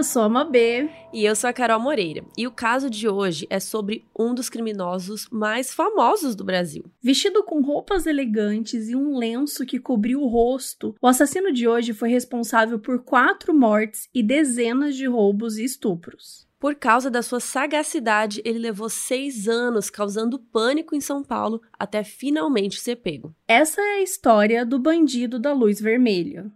Eu sou a Mabê. E eu sou a Carol Moreira. E o caso de hoje é sobre um dos criminosos mais famosos do Brasil. Vestido com roupas elegantes e um lenço que cobriu o rosto, o assassino de hoje foi responsável por quatro mortes e dezenas de roubos e estupros. Por causa da sua sagacidade, ele levou seis anos causando pânico em São Paulo até finalmente ser pego. Essa é a história do bandido da luz vermelha.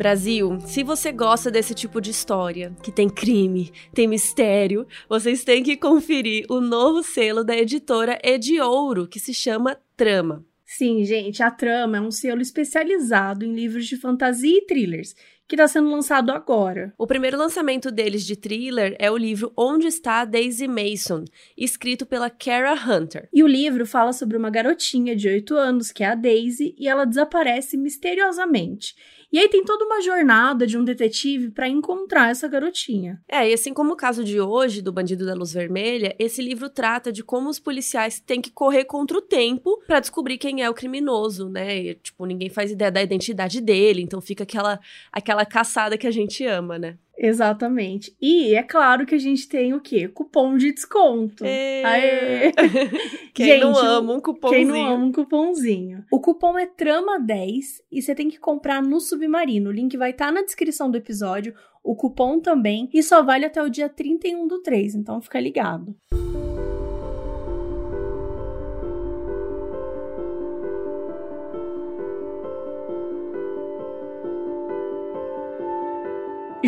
Brasil, se você gosta desse tipo de história, que tem crime, tem mistério, vocês têm que conferir o novo selo da editora Ediouro, que se chama Trama. Sim, gente, a Trama é um selo especializado em livros de fantasia e thrillers, que está sendo lançado agora. O primeiro lançamento deles de thriller é o livro Onde Está Daisy Mason, escrito pela Kara Hunter. E o livro fala sobre uma garotinha de 8 anos, que é a Daisy, e ela desaparece misteriosamente. E aí tem toda uma jornada de um detetive para encontrar essa garotinha. É, e assim como o caso de hoje do Bandido da Luz Vermelha, esse livro trata de como os policiais têm que correr contra o tempo para descobrir quem é o criminoso, né? E, tipo, ninguém faz ideia da identidade dele, então fica aquela aquela caçada que a gente ama, né? Exatamente. E é claro que a gente tem o quê? Cupom de desconto. Ê... Aê! Quem gente, não ama um cupomzinho? Quem não ama um cupomzinho. O cupom é TRAMA10 e você tem que comprar no Submarino. O link vai estar tá na descrição do episódio. O cupom também. E só vale até o dia 31 do 3, então fica ligado.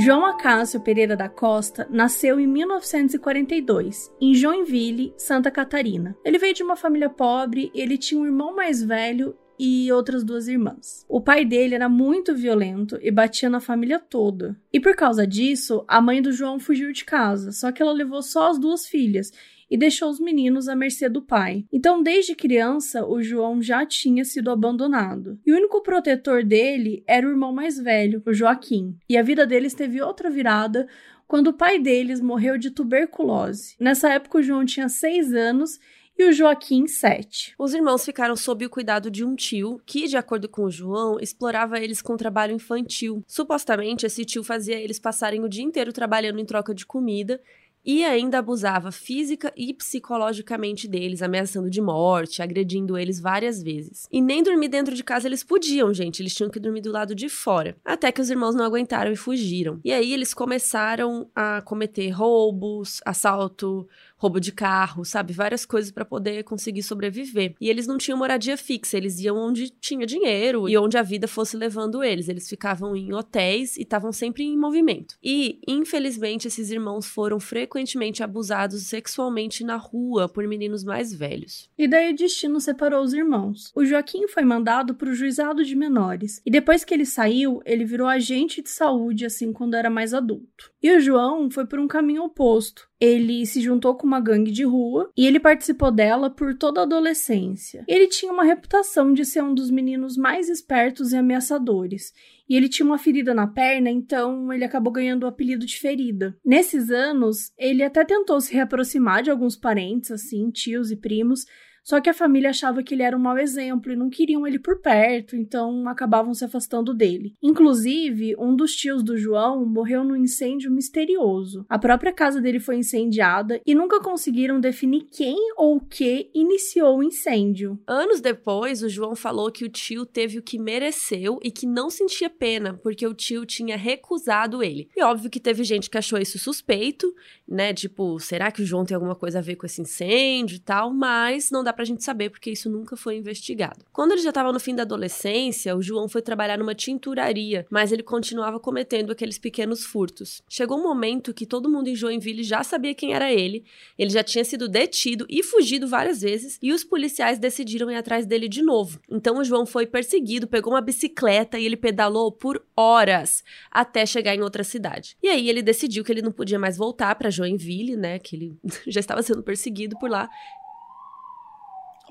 João Acácio Pereira da Costa nasceu em 1942, em Joinville, Santa Catarina. Ele veio de uma família pobre, ele tinha um irmão mais velho e outras duas irmãs. O pai dele era muito violento e batia na família toda. E por causa disso, a mãe do João fugiu de casa, só que ela levou só as duas filhas e deixou os meninos à mercê do pai. Então, desde criança, o João já tinha sido abandonado. E o único protetor dele era o irmão mais velho, o Joaquim. E a vida deles teve outra virada quando o pai deles morreu de tuberculose. Nessa época, o João tinha seis anos e o Joaquim, sete. Os irmãos ficaram sob o cuidado de um tio que, de acordo com o João, explorava eles com trabalho infantil. Supostamente, esse tio fazia eles passarem o dia inteiro trabalhando em troca de comida e ainda abusava física e psicologicamente deles, ameaçando de morte, agredindo eles várias vezes. E nem dormir dentro de casa eles podiam, gente, eles tinham que dormir do lado de fora. Até que os irmãos não aguentaram e fugiram. E aí eles começaram a cometer roubos, assalto, roubo de carro, sabe? Várias coisas para poder conseguir sobreviver. E eles não tinham moradia fixa, eles iam onde tinha dinheiro e onde a vida fosse levando eles. Eles ficavam em hotéis e estavam sempre em movimento. E, infelizmente, esses irmãos foram frequentemente abusados sexualmente na rua por meninos mais velhos. E daí o destino separou os irmãos. O Joaquim foi mandado para o juizado de menores. E depois que ele saiu, ele virou agente de saúde assim quando era mais adulto. E o João foi por um caminho oposto ele se juntou com uma gangue de rua e ele participou dela por toda a adolescência. Ele tinha uma reputação de ser um dos meninos mais espertos e ameaçadores. E ele tinha uma ferida na perna, então ele acabou ganhando o apelido de ferida. Nesses anos, ele até tentou se reaproximar de alguns parentes, assim, tios e primos, só que a família achava que ele era um mau exemplo e não queriam ele por perto, então acabavam se afastando dele. Inclusive, um dos tios do João morreu num incêndio misterioso. A própria casa dele foi incendiada e nunca conseguiram definir quem ou o que iniciou o incêndio. Anos depois, o João falou que o tio teve o que mereceu e que não sentia pena, porque o tio tinha recusado ele. E óbvio que teve gente que achou isso suspeito, né? Tipo, será que o João tem alguma coisa a ver com esse incêndio e tal? Mas não dá dá pra gente saber, porque isso nunca foi investigado. Quando ele já estava no fim da adolescência, o João foi trabalhar numa tinturaria, mas ele continuava cometendo aqueles pequenos furtos. Chegou um momento que todo mundo em Joinville já sabia quem era ele, ele já tinha sido detido e fugido várias vezes, e os policiais decidiram ir atrás dele de novo. Então o João foi perseguido, pegou uma bicicleta e ele pedalou por horas até chegar em outra cidade. E aí ele decidiu que ele não podia mais voltar para Joinville, né, que ele já estava sendo perseguido por lá.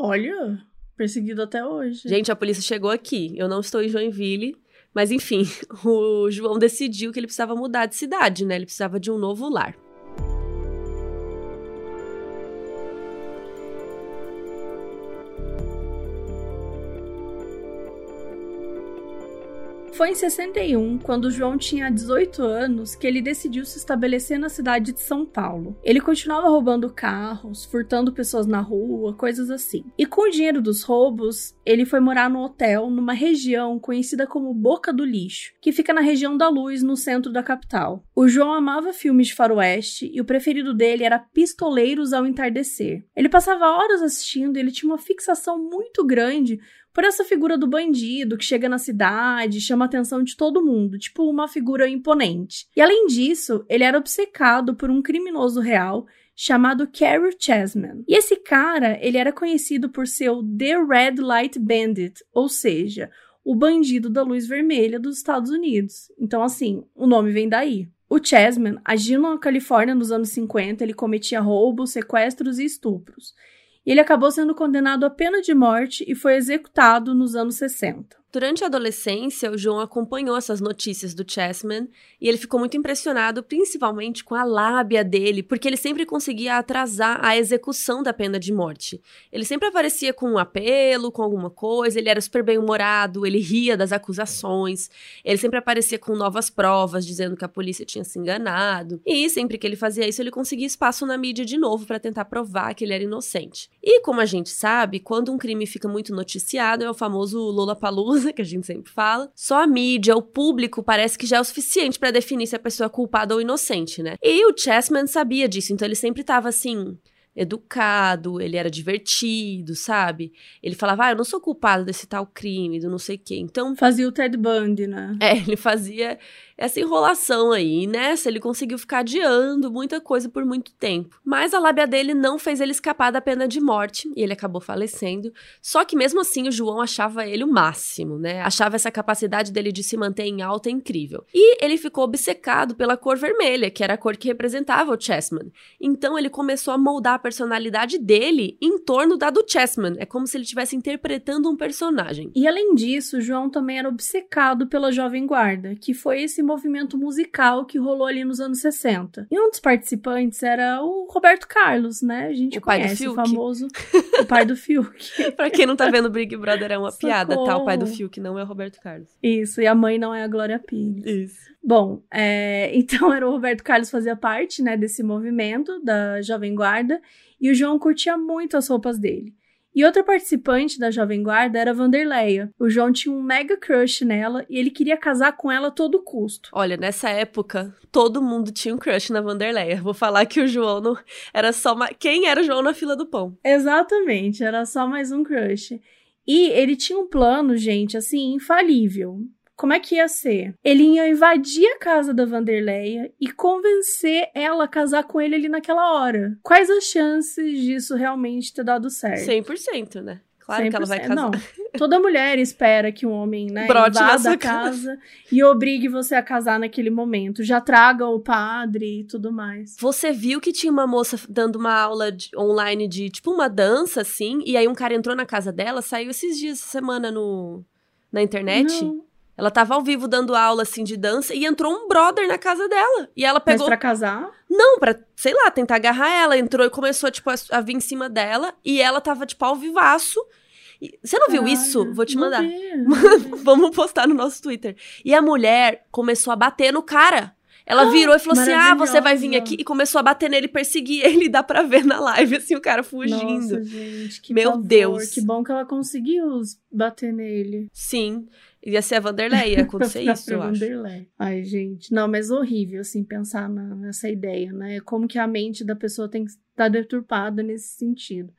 Olha, perseguido até hoje. Gente, a polícia chegou aqui. Eu não estou em Joinville, mas enfim, o João decidiu que ele precisava mudar de cidade, né? Ele precisava de um novo lar. Foi em 61, quando João tinha 18 anos, que ele decidiu se estabelecer na cidade de São Paulo. Ele continuava roubando carros, furtando pessoas na rua, coisas assim. E com o dinheiro dos roubos, ele foi morar no hotel numa região conhecida como Boca do Lixo, que fica na região da Luz, no centro da capital. O João amava filmes de faroeste e o preferido dele era Pistoleiros ao Entardecer. Ele passava horas assistindo e ele tinha uma fixação muito grande por essa figura do bandido que chega na cidade, chama a atenção de todo mundo, tipo uma figura imponente. E além disso, ele era obcecado por um criminoso real chamado Carrie Chessman. E esse cara, ele era conhecido por ser o The Red Light Bandit, ou seja, o bandido da luz vermelha dos Estados Unidos. Então, assim, o nome vem daí. O Chessman, agindo na Califórnia nos anos 50, ele cometia roubos, sequestros e estupros ele acabou sendo condenado à pena de morte e foi executado nos anos 60. Durante a adolescência, o João acompanhou essas notícias do Chessman e ele ficou muito impressionado, principalmente com a lábia dele, porque ele sempre conseguia atrasar a execução da pena de morte. Ele sempre aparecia com um apelo, com alguma coisa, ele era super bem-humorado, ele ria das acusações, ele sempre aparecia com novas provas, dizendo que a polícia tinha se enganado. E sempre que ele fazia isso, ele conseguia espaço na mídia de novo para tentar provar que ele era inocente. E como a gente sabe, quando um crime fica muito noticiado, é o famoso Lola Palusa que a gente sempre fala. Só a mídia, o público, parece que já é o suficiente para definir se a pessoa é culpada ou inocente, né? E o Chessman sabia disso, então ele sempre tava assim educado, ele era divertido, sabe? Ele falava, ah, eu não sou culpado desse tal crime, do não sei o quê. Então. Fazia o Ted Bundy, né? É, ele fazia essa enrolação aí. E nessa, ele conseguiu ficar adiando muita coisa por muito tempo. Mas a lábia dele não fez ele escapar da pena de morte e ele acabou falecendo. Só que mesmo assim, o João achava ele o máximo, né? Achava essa capacidade dele de se manter em alta incrível. E ele ficou obcecado pela cor vermelha, que era a cor que representava o Chessman. Então ele começou a moldar personalidade dele em torno da do Chessman. É como se ele estivesse interpretando um personagem. E além disso, o João também era obcecado pela Jovem Guarda, que foi esse movimento musical que rolou ali nos anos 60. E um dos participantes era o Roberto Carlos, né? A gente o conhece o famoso o pai do Fiuk. pra quem não tá vendo Big Brother é uma Socorro. piada, tá? O pai do Fiuk não é o Roberto Carlos. Isso, e a mãe não é a Glória Pires. Isso. Bom, é, então era o Roberto Carlos fazia parte, né, desse movimento da Jovem Guarda e o João curtia muito as roupas dele. E outra participante da Jovem Guarda era a Vanderleia. O João tinha um mega crush nela e ele queria casar com ela a todo custo. Olha, nessa época, todo mundo tinha um crush na Vanderleia. Vou falar que o João não era só uma... quem era o João na fila do pão. Exatamente, era só mais um crush. E ele tinha um plano, gente, assim, infalível. Como é que ia ser? Ele ia invadir a casa da Vanderleia e convencer ela a casar com ele ali naquela hora. Quais as chances disso realmente ter dado certo? 100%, né? Claro 100%. que ela vai casar. Não, toda mulher espera que um homem, né, Brote invada a casa e obrigue você a casar naquele momento. Já traga o padre e tudo mais. Você viu que tinha uma moça dando uma aula de, online de, tipo, uma dança, assim, e aí um cara entrou na casa dela, saiu esses dias, semana no, na internet? Não. Ela tava ao vivo dando aula, assim, de dança e entrou um brother na casa dela. E ela pegou... Mas pra casar? Não, pra, sei lá, tentar agarrar ela. Entrou e começou, tipo, a, a vir em cima dela. E ela tava, tipo, ao vivaço. E, você não viu isso? Vou te mandar. Vamos postar no nosso Twitter. E a mulher começou a bater no cara. Ela virou e falou assim: Ah, você vai vir aqui. E começou a bater nele, perseguir ele. Dá pra ver na live, assim, o cara fugindo. Nossa, gente, que Meu. Deus. Que bom que ela conseguiu bater nele. Sim. Ia ser a Vanderlei, ia acontecer isso, eu Vanderlei. acho. Ai, gente. Não, mas horrível, assim, pensar na, nessa ideia, né? Como que a mente da pessoa tem que estar deturpada nesse sentido.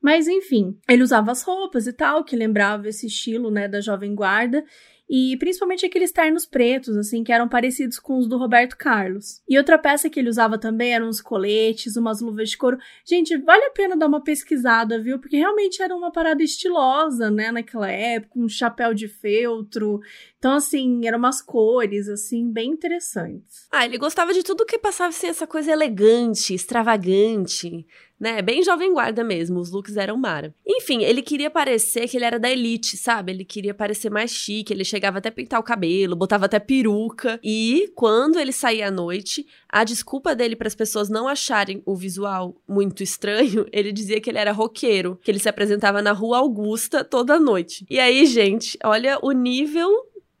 Mas enfim, ele usava as roupas e tal, que lembrava esse estilo, né, da jovem guarda, e principalmente aqueles ternos pretos, assim, que eram parecidos com os do Roberto Carlos. E outra peça que ele usava também eram uns coletes, umas luvas de couro. Gente, vale a pena dar uma pesquisada, viu? Porque realmente era uma parada estilosa, né, naquela época, um chapéu de feltro. Então, assim, eram umas cores, assim, bem interessantes. Ah, ele gostava de tudo que passava, assim, essa coisa elegante, extravagante né? Bem jovem guarda mesmo, os looks eram mara. Enfim, ele queria parecer que ele era da elite, sabe? Ele queria parecer mais chique, ele chegava até a pintar o cabelo, botava até peruca. E quando ele saía à noite, a desculpa dele para as pessoas não acharem o visual muito estranho, ele dizia que ele era roqueiro, que ele se apresentava na Rua Augusta toda noite. E aí, gente, olha o nível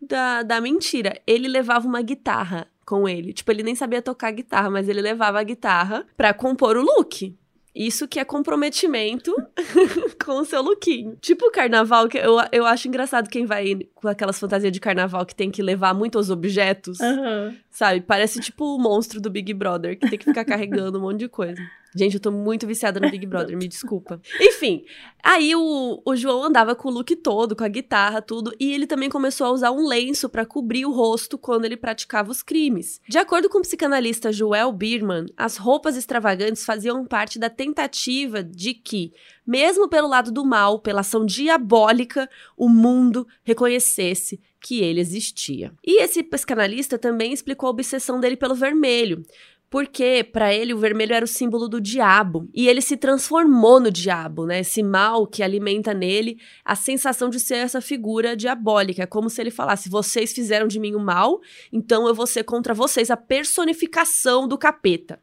da, da mentira. Ele levava uma guitarra com ele. Tipo, ele nem sabia tocar guitarra, mas ele levava a guitarra para compor o look. Isso que é comprometimento com o seu lookinho. Tipo o carnaval, que eu, eu acho engraçado quem vai com aquelas fantasias de carnaval que tem que levar muitos objetos. Uhum. Sabe? Parece tipo o monstro do Big Brother, que tem que ficar carregando um monte de coisa. Gente, eu tô muito viciada no Big Brother, me desculpa. Enfim, aí o, o João andava com o look todo, com a guitarra, tudo, e ele também começou a usar um lenço para cobrir o rosto quando ele praticava os crimes. De acordo com o psicanalista Joel Birman, as roupas extravagantes faziam parte da tentativa de que, mesmo pelo lado do mal, pela ação diabólica, o mundo reconhecesse que ele existia. E esse psicanalista também explicou a obsessão dele pelo vermelho. Porque para ele o vermelho era o símbolo do diabo e ele se transformou no diabo, né? Esse mal que alimenta nele a sensação de ser essa figura diabólica, é como se ele falasse: "Vocês fizeram de mim o mal, então eu vou ser contra vocês a personificação do capeta".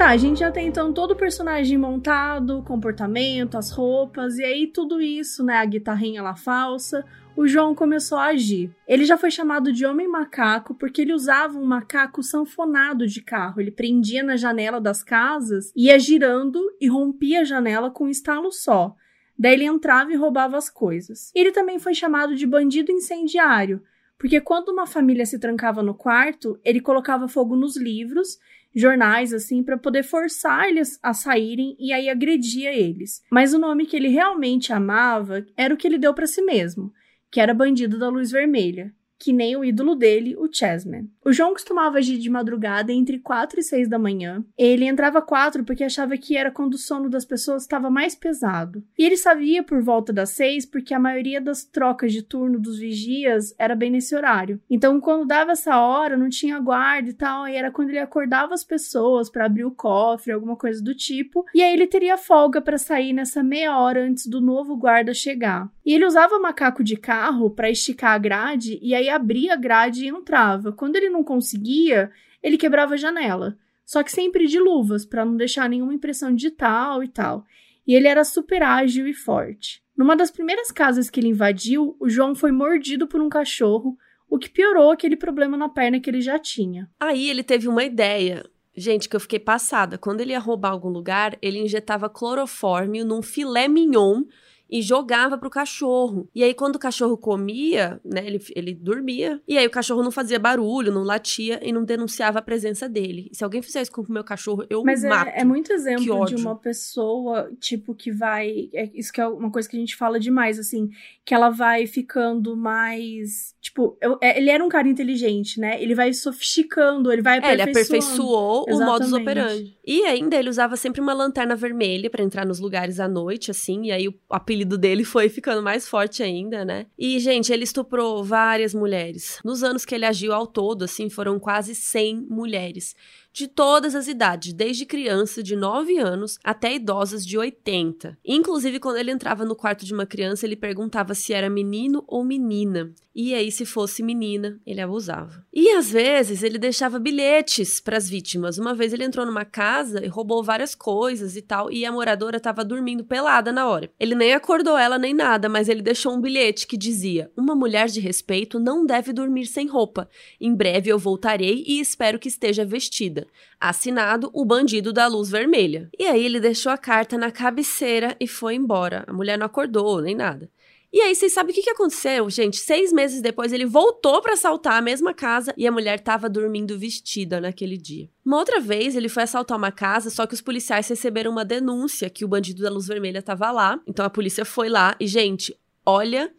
Tá, a gente já tem então todo o personagem montado, comportamento, as roupas, e aí tudo isso, né, a guitarrinha lá falsa, o João começou a agir. Ele já foi chamado de Homem Macaco porque ele usava um macaco sanfonado de carro. Ele prendia na janela das casas, ia girando e rompia a janela com um estalo só. Daí ele entrava e roubava as coisas. Ele também foi chamado de bandido incendiário, porque quando uma família se trancava no quarto, ele colocava fogo nos livros jornais assim para poder forçar eles a saírem e aí agredia eles. Mas o nome que ele realmente amava era o que ele deu para si mesmo, que era Bandido da Luz Vermelha que nem o ídolo dele, o Chessman. O João costumava agir de madrugada entre 4 e 6 da manhã. Ele entrava 4 porque achava que era quando o sono das pessoas estava mais pesado. E ele sabia por volta das 6 porque a maioria das trocas de turno dos vigias era bem nesse horário. Então, quando dava essa hora, não tinha guarda e tal, e era quando ele acordava as pessoas para abrir o cofre, alguma coisa do tipo, e aí ele teria folga para sair nessa meia hora antes do novo guarda chegar. E ele usava macaco de carro para esticar a grade e aí abria a grade e entrava. Quando ele não conseguia, ele quebrava a janela. Só que sempre de luvas, para não deixar nenhuma impressão digital e tal. E ele era super ágil e forte. Numa das primeiras casas que ele invadiu, o João foi mordido por um cachorro, o que piorou aquele problema na perna que ele já tinha. Aí ele teve uma ideia. Gente, que eu fiquei passada. Quando ele ia roubar algum lugar, ele injetava clorofórmio num filé mignon e jogava pro cachorro. E aí, quando o cachorro comia, né, ele, ele dormia. E aí, o cachorro não fazia barulho, não latia e não denunciava a presença dele. E se alguém fizer isso com o meu cachorro, eu Mas mato. Mas é, é, muito exemplo de uma pessoa, tipo, que vai. É, isso que é uma coisa que a gente fala demais, assim. Que ela vai ficando mais. Tipo, eu, é, ele era um cara inteligente, né? Ele vai sofisticando, ele vai aperfeiçoando. É, ele aperfeiçoou Exatamente. o modus operandi. E ainda ele usava sempre uma lanterna vermelha para entrar nos lugares à noite, assim. E aí o apelido dele foi ficando mais forte ainda, né? E, gente, ele estuprou várias mulheres. Nos anos que ele agiu ao todo, assim, foram quase 100 mulheres de todas as idades, desde criança de 9 anos até idosas de 80. Inclusive, quando ele entrava no quarto de uma criança, ele perguntava se era menino ou menina. E aí, se fosse menina, ele abusava. E às vezes ele deixava bilhetes para as vítimas. Uma vez ele entrou numa casa e roubou várias coisas e tal, e a moradora estava dormindo pelada na hora. Ele nem acordou ela nem nada, mas ele deixou um bilhete que dizia: Uma mulher de respeito não deve dormir sem roupa. Em breve eu voltarei e espero que esteja vestida. Assinado o bandido da luz vermelha. E aí ele deixou a carta na cabeceira e foi embora. A mulher não acordou, nem nada. E aí, vocês sabem o que, que aconteceu, gente? Seis meses depois, ele voltou para assaltar a mesma casa e a mulher estava dormindo vestida naquele dia. Uma outra vez, ele foi assaltar uma casa, só que os policiais receberam uma denúncia que o bandido da luz vermelha estava lá. Então a polícia foi lá e, gente, olha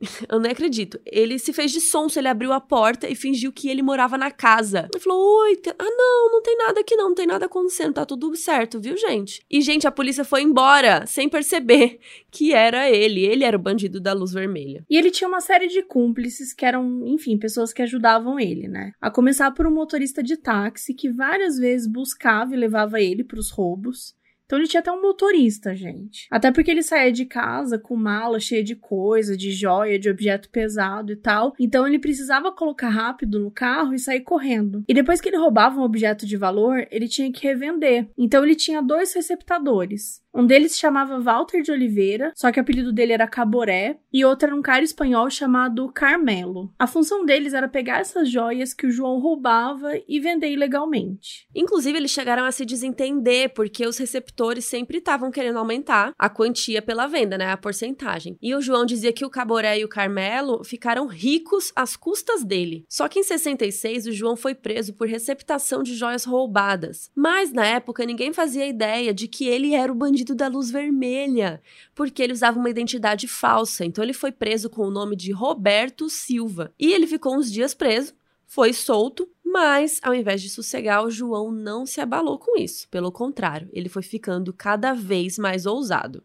Eu nem acredito. Ele se fez de sonso, ele abriu a porta e fingiu que ele morava na casa. Ele falou: Oi, ah, não, não tem nada aqui não, não tem nada acontecendo, tá tudo certo, viu, gente? E, gente, a polícia foi embora sem perceber que era ele. Ele era o bandido da luz vermelha. E ele tinha uma série de cúmplices que eram, enfim, pessoas que ajudavam ele, né? A começar por um motorista de táxi que várias vezes buscava e levava ele para os roubos. Então ele tinha até um motorista, gente. Até porque ele saía de casa com mala cheia de coisa, de joia, de objeto pesado e tal. Então ele precisava colocar rápido no carro e sair correndo. E depois que ele roubava um objeto de valor, ele tinha que revender. Então ele tinha dois receptadores. Um deles chamava Walter de Oliveira, só que o apelido dele era Caboré, e outro era um cara espanhol chamado Carmelo. A função deles era pegar essas joias que o João roubava e vender ilegalmente. Inclusive, eles chegaram a se desentender, porque os receptores sempre estavam querendo aumentar a quantia pela venda, né? A porcentagem. E o João dizia que o Caboré e o Carmelo ficaram ricos às custas dele. Só que em 66, o João foi preso por receptação de joias roubadas. Mas na época, ninguém fazia ideia de que ele era o bandido da luz vermelha, porque ele usava uma identidade falsa. Então ele foi preso com o nome de Roberto Silva. E ele ficou uns dias preso, foi solto, mas ao invés de sossegar, o João não se abalou com isso. Pelo contrário, ele foi ficando cada vez mais ousado.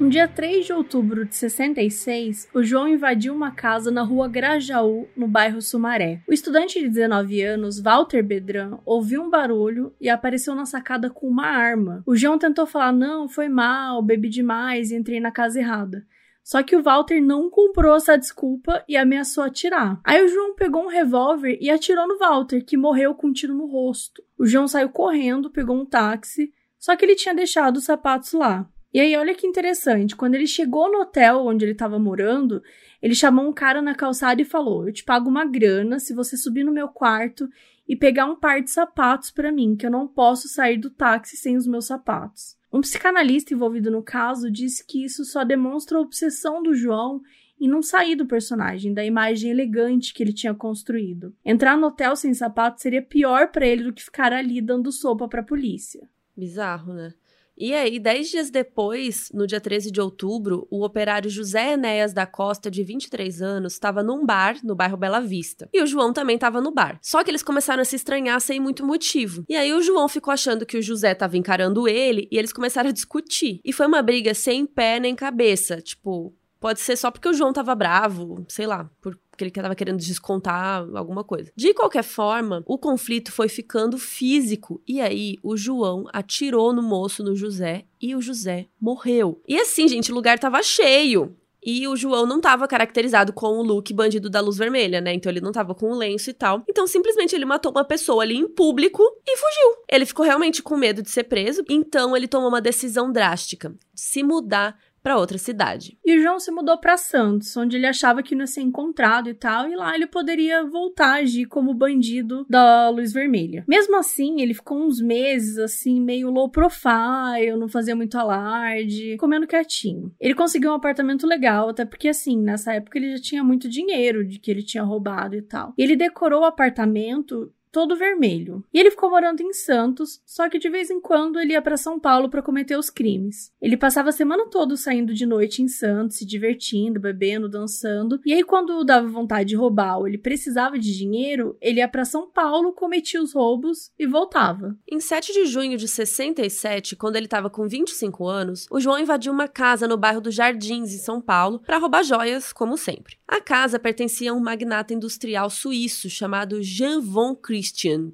No dia 3 de outubro de 66, o João invadiu uma casa na rua Grajaú, no bairro Sumaré. O estudante de 19 anos, Walter Bedran, ouviu um barulho e apareceu na sacada com uma arma. O João tentou falar: Não, foi mal, bebi demais e entrei na casa errada. Só que o Walter não comprou essa desculpa e ameaçou atirar. Aí o João pegou um revólver e atirou no Walter, que morreu com um tiro no rosto. O João saiu correndo, pegou um táxi, só que ele tinha deixado os sapatos lá. E aí, olha que interessante, quando ele chegou no hotel onde ele estava morando, ele chamou um cara na calçada e falou: Eu te pago uma grana se você subir no meu quarto e pegar um par de sapatos para mim, que eu não posso sair do táxi sem os meus sapatos. Um psicanalista envolvido no caso disse que isso só demonstra a obsessão do João em não sair do personagem, da imagem elegante que ele tinha construído. Entrar no hotel sem sapatos seria pior para ele do que ficar ali dando sopa para a polícia. Bizarro, né? E aí, dez dias depois, no dia 13 de outubro, o operário José Enéas da Costa, de 23 anos, estava num bar no bairro Bela Vista. E o João também estava no bar. Só que eles começaram a se estranhar sem muito motivo. E aí o João ficou achando que o José estava encarando ele e eles começaram a discutir. E foi uma briga sem pé nem cabeça. Tipo, Pode ser só porque o João tava bravo, sei lá, porque ele tava querendo descontar alguma coisa. De qualquer forma, o conflito foi ficando físico e aí o João atirou no moço, no José, e o José morreu. E assim, gente, o lugar tava cheio. E o João não tava caracterizado com o look bandido da luz vermelha, né? Então ele não tava com o lenço e tal. Então simplesmente ele matou uma pessoa ali em público e fugiu. Ele ficou realmente com medo de ser preso, então ele tomou uma decisão drástica: se mudar para outra cidade. E João se mudou para Santos, onde ele achava que não ia ser encontrado e tal, e lá ele poderia voltar a agir como bandido da Luz Vermelha. Mesmo assim, ele ficou uns meses assim, meio low profile, não fazia muito alarde, comendo quietinho. Ele conseguiu um apartamento legal, até porque assim, nessa época ele já tinha muito dinheiro de que ele tinha roubado e tal. Ele decorou o apartamento todo vermelho. E ele ficou morando em Santos, só que de vez em quando ele ia para São Paulo para cometer os crimes. Ele passava a semana toda saindo de noite em Santos, se divertindo, bebendo, dançando. E aí quando dava vontade de roubar ou ele precisava de dinheiro, ele ia para São Paulo, cometia os roubos e voltava. Em 7 de junho de 67, quando ele estava com 25 anos, o João invadiu uma casa no bairro dos Jardins, em São Paulo, para roubar joias, como sempre. A casa pertencia a um magnata industrial suíço chamado Jean von Christian.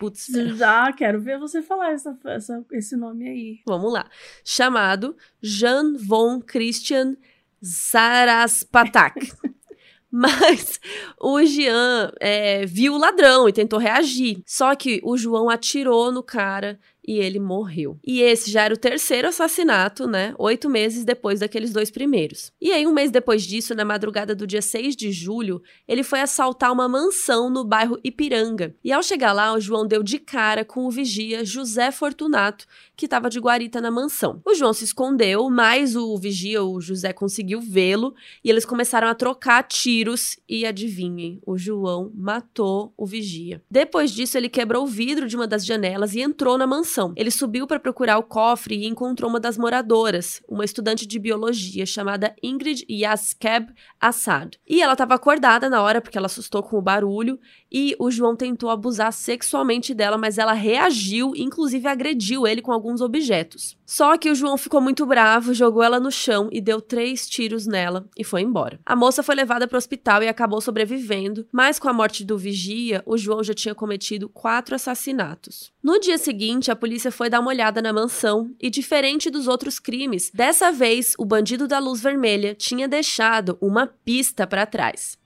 Putz, Já quero ver você falar essa, essa, esse nome aí. Vamos lá. Chamado Jean von Christian Saraspatak. Mas o Jean é, viu o ladrão e tentou reagir. Só que o João atirou no cara e ele morreu. E esse já era o terceiro assassinato, né? Oito meses depois daqueles dois primeiros. E aí, um mês depois disso, na madrugada do dia 6 de julho, ele foi assaltar uma mansão no bairro Ipiranga. E ao chegar lá, o João deu de cara com o vigia José Fortunato, que estava de guarita na mansão. O João se escondeu, mas o vigia, o José, conseguiu vê-lo e eles começaram a trocar tiros e adivinhem, o João matou o vigia. Depois disso, ele quebrou o vidro de uma das janelas e entrou na mansão. Ele subiu para procurar o cofre e encontrou uma das moradoras, uma estudante de biologia chamada Ingrid Yaskeb Assad. E ela estava acordada na hora porque ela assustou com o barulho e o João tentou abusar sexualmente dela, mas ela reagiu, inclusive agrediu ele com alguns objetos. Só que o João ficou muito bravo, jogou ela no chão e deu três tiros nela e foi embora. A moça foi levada para o hospital e acabou sobrevivendo, mas com a morte do vigia, o João já tinha cometido quatro assassinatos. No dia seguinte, a polícia foi dar uma olhada na mansão e, diferente dos outros crimes, dessa vez o bandido da luz vermelha tinha deixado uma pista para trás.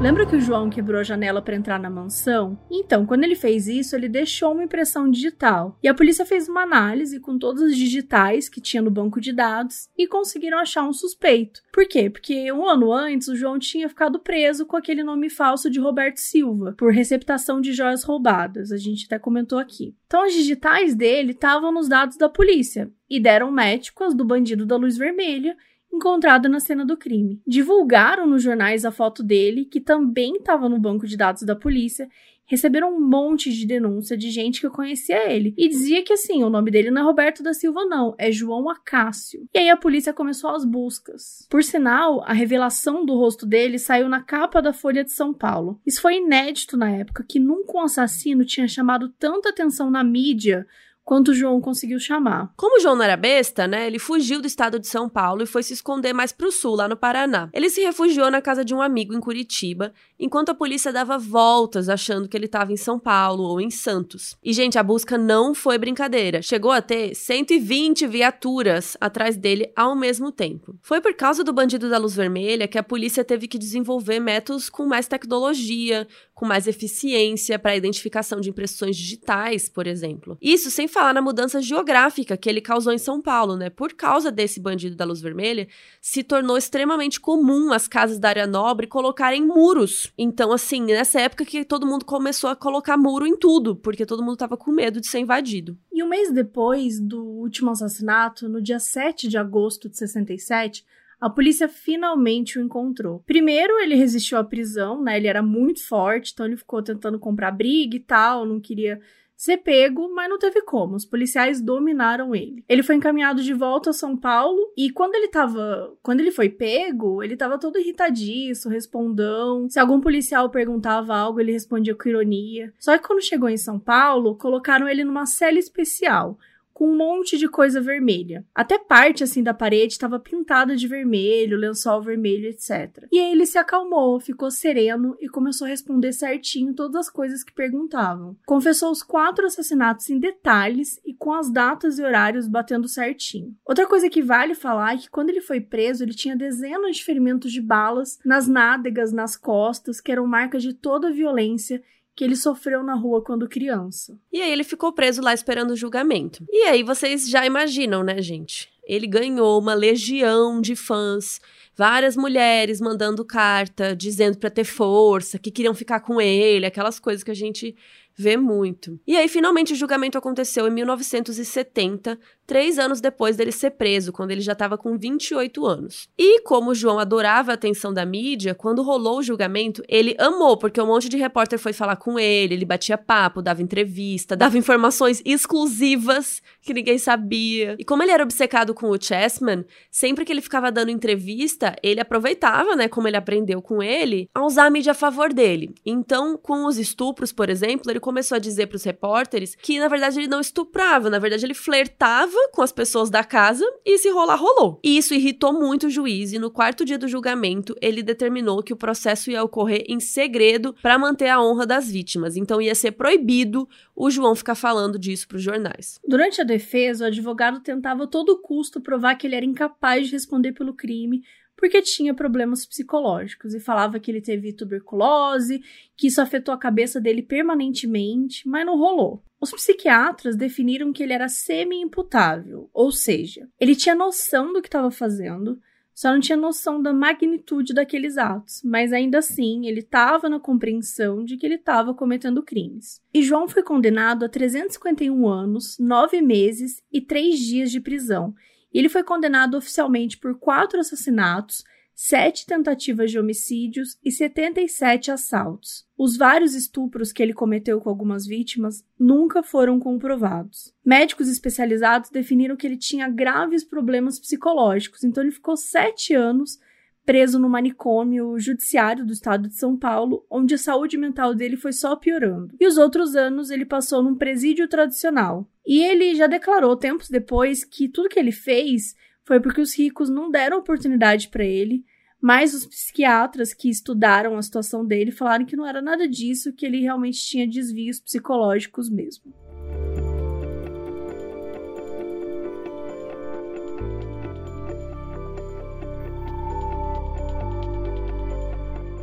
Lembra que o João quebrou a janela para entrar na mansão? Então, quando ele fez isso, ele deixou uma impressão digital. E a polícia fez uma análise com todos os digitais que tinha no banco de dados e conseguiram achar um suspeito. Por quê? Porque um ano antes o João tinha ficado preso com aquele nome falso de Roberto Silva por receptação de joias roubadas. A gente até comentou aqui. Então, os digitais dele estavam nos dados da polícia e deram match com as do bandido da luz vermelha encontrado na cena do crime. Divulgaram nos jornais a foto dele, que também estava no banco de dados da polícia, receberam um monte de denúncia de gente que conhecia ele e dizia que assim, o nome dele não é Roberto da Silva não, é João Acácio. E aí a polícia começou as buscas. Por sinal, a revelação do rosto dele saiu na capa da Folha de São Paulo. Isso foi inédito na época, que nunca um assassino tinha chamado tanta atenção na mídia quanto João conseguiu chamar. Como João não era besta, né, ele fugiu do estado de São Paulo e foi se esconder mais pro sul, lá no Paraná. Ele se refugiou na casa de um amigo em Curitiba, enquanto a polícia dava voltas achando que ele estava em São Paulo ou em Santos. E, gente, a busca não foi brincadeira. Chegou a ter 120 viaturas atrás dele ao mesmo tempo. Foi por causa do bandido da luz vermelha que a polícia teve que desenvolver métodos com mais tecnologia, com mais eficiência para a identificação de impressões digitais, por exemplo. Isso sem na mudança geográfica que ele causou em São Paulo, né? Por causa desse bandido da luz vermelha, se tornou extremamente comum as casas da área nobre colocarem muros. Então, assim, nessa época que todo mundo começou a colocar muro em tudo, porque todo mundo estava com medo de ser invadido. E um mês depois do último assassinato, no dia 7 de agosto de 67, a polícia finalmente o encontrou. Primeiro, ele resistiu à prisão, né? Ele era muito forte, então ele ficou tentando comprar briga e tal, não queria ser pego, mas não teve como. Os policiais dominaram ele. Ele foi encaminhado de volta a São Paulo e quando ele tava, quando ele foi pego, ele tava todo irritadiço, respondão. Se algum policial perguntava algo, ele respondia com ironia. Só que quando chegou em São Paulo, colocaram ele numa cela especial com um monte de coisa vermelha. Até parte assim da parede estava pintada de vermelho, lençol vermelho, etc. E aí ele se acalmou, ficou sereno e começou a responder certinho todas as coisas que perguntavam. Confessou os quatro assassinatos em detalhes e com as datas e horários batendo certinho. Outra coisa que vale falar é que quando ele foi preso, ele tinha dezenas de ferimentos de balas nas nádegas, nas costas, que eram marcas de toda a violência que ele sofreu na rua quando criança. E aí ele ficou preso lá esperando o julgamento. E aí vocês já imaginam, né, gente? Ele ganhou uma legião de fãs, várias mulheres mandando carta, dizendo para ter força, que queriam ficar com ele, aquelas coisas que a gente vê muito. E aí, finalmente, o julgamento aconteceu em 1970, três anos depois dele ser preso, quando ele já estava com 28 anos. E como o João adorava a atenção da mídia, quando rolou o julgamento, ele amou, porque um monte de repórter foi falar com ele, ele batia papo, dava entrevista, dava informações exclusivas que ninguém sabia. E como ele era obcecado com o Chessman, sempre que ele ficava dando entrevista, ele aproveitava, né, como ele aprendeu com ele, a usar a mídia a favor dele. Então, com os estupros, por exemplo, ele começou a dizer para os repórteres que, na verdade, ele não estuprava, na verdade, ele flertava com as pessoas da casa e se rolar, rolou. E isso irritou muito o juiz e no quarto dia do julgamento, ele determinou que o processo ia ocorrer em segredo para manter a honra das vítimas. Então ia ser proibido o João ficar falando disso para os jornais. Durante a defesa, o advogado tentava a todo custo provar que ele era incapaz de responder pelo crime porque tinha problemas psicológicos e falava que ele teve tuberculose, que isso afetou a cabeça dele permanentemente, mas não rolou. Os psiquiatras definiram que ele era semi-imputável, ou seja, ele tinha noção do que estava fazendo, só não tinha noção da magnitude daqueles atos, mas ainda assim ele estava na compreensão de que ele estava cometendo crimes. E João foi condenado a 351 anos, 9 meses e 3 dias de prisão, ele foi condenado oficialmente por quatro assassinatos, sete tentativas de homicídios e 77 assaltos. Os vários estupros que ele cometeu com algumas vítimas nunca foram comprovados. Médicos especializados definiram que ele tinha graves problemas psicológicos, então ele ficou sete anos preso no manicômio judiciário do estado de São Paulo, onde a saúde mental dele foi só piorando. E os outros anos ele passou num presídio tradicional. E ele já declarou tempos depois que tudo que ele fez foi porque os ricos não deram oportunidade para ele, mas os psiquiatras que estudaram a situação dele falaram que não era nada disso, que ele realmente tinha desvios psicológicos mesmo.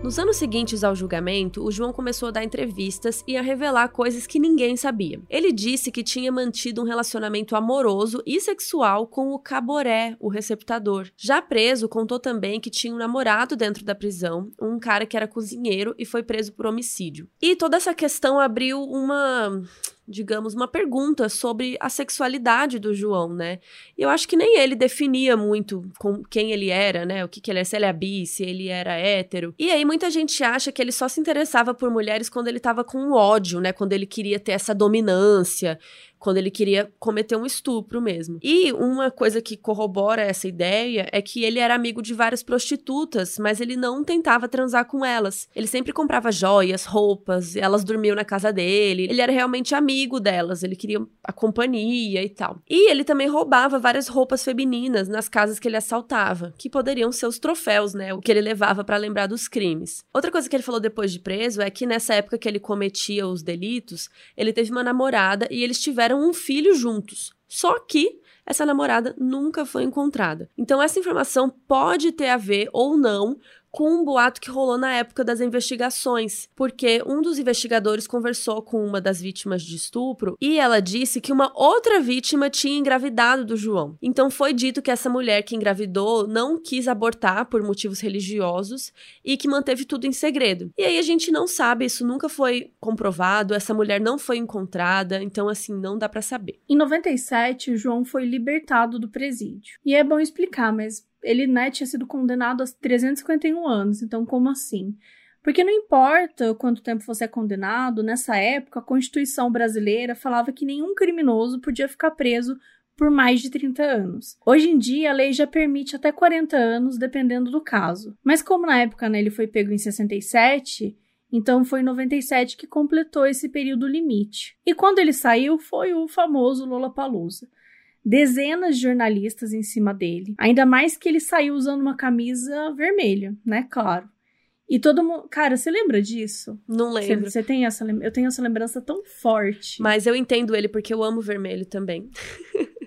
Nos anos seguintes ao julgamento, o João começou a dar entrevistas e a revelar coisas que ninguém sabia. Ele disse que tinha mantido um relacionamento amoroso e sexual com o Caboré, o receptador. Já preso, contou também que tinha um namorado dentro da prisão, um cara que era cozinheiro e foi preso por homicídio. E toda essa questão abriu uma digamos, uma pergunta sobre a sexualidade do João, né? E eu acho que nem ele definia muito com quem ele era, né? O que, que ele é, se ele é bi, se ele era hétero. E aí muita gente acha que ele só se interessava por mulheres quando ele tava com ódio, né? Quando ele queria ter essa dominância quando ele queria cometer um estupro mesmo. E uma coisa que corrobora essa ideia é que ele era amigo de várias prostitutas, mas ele não tentava transar com elas. Ele sempre comprava joias, roupas, elas dormiam na casa dele. Ele era realmente amigo delas, ele queria a companhia e tal. E ele também roubava várias roupas femininas nas casas que ele assaltava, que poderiam ser os troféus, né? O que ele levava para lembrar dos crimes. Outra coisa que ele falou depois de preso é que nessa época que ele cometia os delitos, ele teve uma namorada e eles tiveram tiveram um filho juntos. Só que essa namorada nunca foi encontrada. Então, essa informação pode ter a ver ou não com um boato que rolou na época das investigações, porque um dos investigadores conversou com uma das vítimas de estupro e ela disse que uma outra vítima tinha engravidado do João. Então foi dito que essa mulher que engravidou não quis abortar por motivos religiosos e que manteve tudo em segredo. E aí a gente não sabe, isso nunca foi comprovado, essa mulher não foi encontrada, então assim, não dá para saber. Em 97, o João foi libertado do presídio. E é bom explicar, mas ele né, tinha sido condenado a 351 anos. Então, como assim? Porque não importa quanto tempo você é condenado, nessa época a Constituição brasileira falava que nenhum criminoso podia ficar preso por mais de 30 anos. Hoje em dia, a lei já permite até 40 anos, dependendo do caso. Mas como na época né, ele foi pego em 67, então foi em 97 que completou esse período limite. E quando ele saiu, foi o famoso Lollapalooza dezenas de jornalistas em cima dele. Ainda mais que ele saiu usando uma camisa vermelha, né? Claro. E todo mundo. Cara, você lembra disso? Não lembro. Você tem essa Eu tenho essa lembrança tão forte. Mas eu entendo ele porque eu amo vermelho também.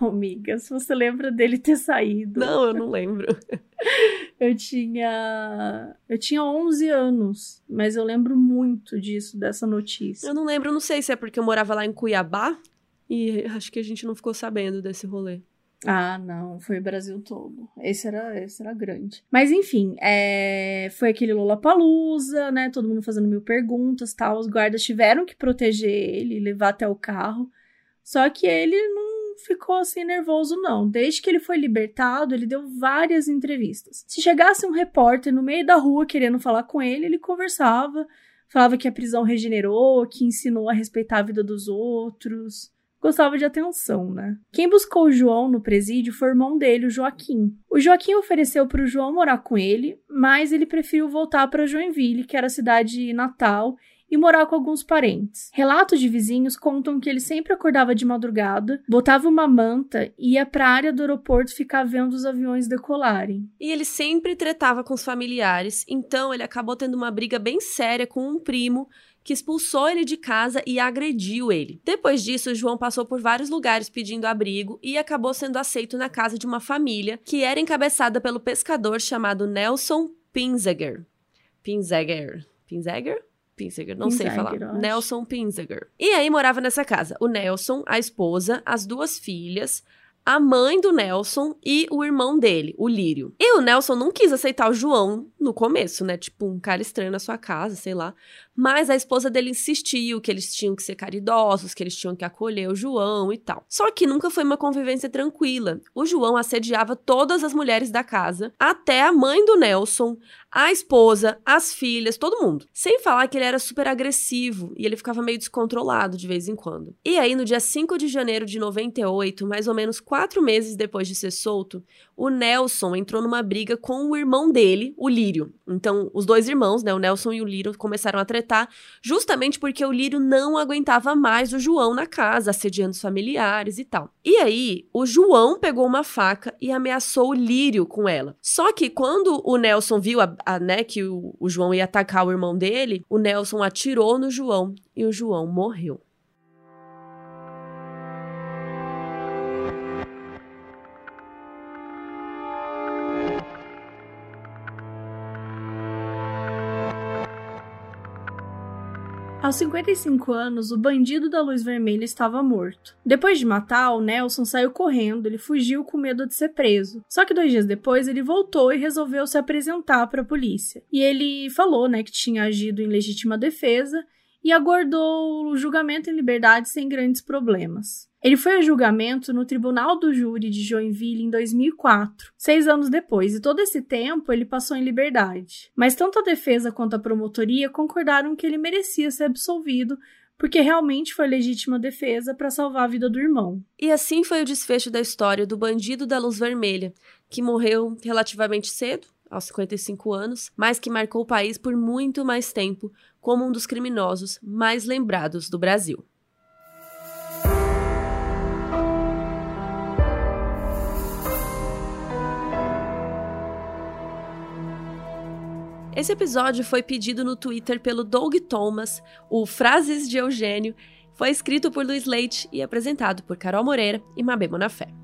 Não, amiga, se você lembra dele ter saído. Não, eu não lembro. eu tinha. Eu tinha 11 anos, mas eu lembro muito disso, dessa notícia. Eu não lembro, não sei se é porque eu morava lá em Cuiabá e acho que a gente não ficou sabendo desse rolê. Ah, não, foi o Brasil todo. Esse era, esse era grande. Mas enfim, é, foi aquele Lollapalooza, né? Todo mundo fazendo mil perguntas, tal. Os guardas tiveram que proteger ele, levar até o carro. Só que ele não ficou assim nervoso, não. Desde que ele foi libertado, ele deu várias entrevistas. Se chegasse um repórter no meio da rua querendo falar com ele, ele conversava, falava que a prisão regenerou, que ensinou a respeitar a vida dos outros gostava de atenção, né? Quem buscou o João no presídio foi o irmão dele, o Joaquim. O Joaquim ofereceu para o João morar com ele, mas ele preferiu voltar para Joinville, que era a cidade natal, e morar com alguns parentes. Relatos de vizinhos contam que ele sempre acordava de madrugada, botava uma manta e ia para a área do aeroporto ficar vendo os aviões decolarem. E ele sempre tretava com os familiares, então ele acabou tendo uma briga bem séria com um primo que expulsou ele de casa e agrediu ele. Depois disso, João passou por vários lugares pedindo abrigo e acabou sendo aceito na casa de uma família que era encabeçada pelo pescador chamado Nelson Pinzeger. Pinzeger. Pinzeger? Pinzeger, não sei falar. Nelson Pinzeger. E aí morava nessa casa o Nelson, a esposa, as duas filhas, a mãe do Nelson e o irmão dele, o Lírio. E o Nelson não quis aceitar o João no começo, né? Tipo, um cara estranho na sua casa, sei lá. Mas a esposa dele insistiu que eles tinham que ser caridosos, que eles tinham que acolher o João e tal. Só que nunca foi uma convivência tranquila. O João assediava todas as mulheres da casa, até a mãe do Nelson, a esposa, as filhas, todo mundo. Sem falar que ele era super agressivo e ele ficava meio descontrolado de vez em quando. E aí, no dia 5 de janeiro de 98, mais ou menos quatro meses depois de ser solto, o Nelson entrou numa briga com o irmão dele, o Lírio. Então, os dois irmãos, né, o Nelson e o Lírio, começaram a tretar justamente porque o Lírio não aguentava mais o João na casa, assediando os familiares e tal. E aí, o João pegou uma faca e ameaçou o Lírio com ela. Só que quando o Nelson viu a, a, né, que o, o João ia atacar o irmão dele, o Nelson atirou no João e o João morreu. Aos 55 anos, o bandido da luz vermelha estava morto. Depois de matar, o Nelson saiu correndo, ele fugiu com medo de ser preso. Só que dois dias depois, ele voltou e resolveu se apresentar para a polícia. E ele falou, né, que tinha agido em legítima defesa e aguardou o julgamento em liberdade sem grandes problemas. Ele foi a julgamento no Tribunal do Júri de Joinville em 2004, seis anos depois, e todo esse tempo ele passou em liberdade. Mas tanto a defesa quanto a promotoria concordaram que ele merecia ser absolvido porque realmente foi legítima defesa para salvar a vida do irmão. E assim foi o desfecho da história do bandido da luz vermelha, que morreu relativamente cedo, aos 55 anos, mas que marcou o país por muito mais tempo como um dos criminosos mais lembrados do Brasil. Esse episódio foi pedido no Twitter pelo Doug Thomas, o Frases de Eugênio, foi escrito por Luiz Leite e apresentado por Carol Moreira e Mabê Bonafé.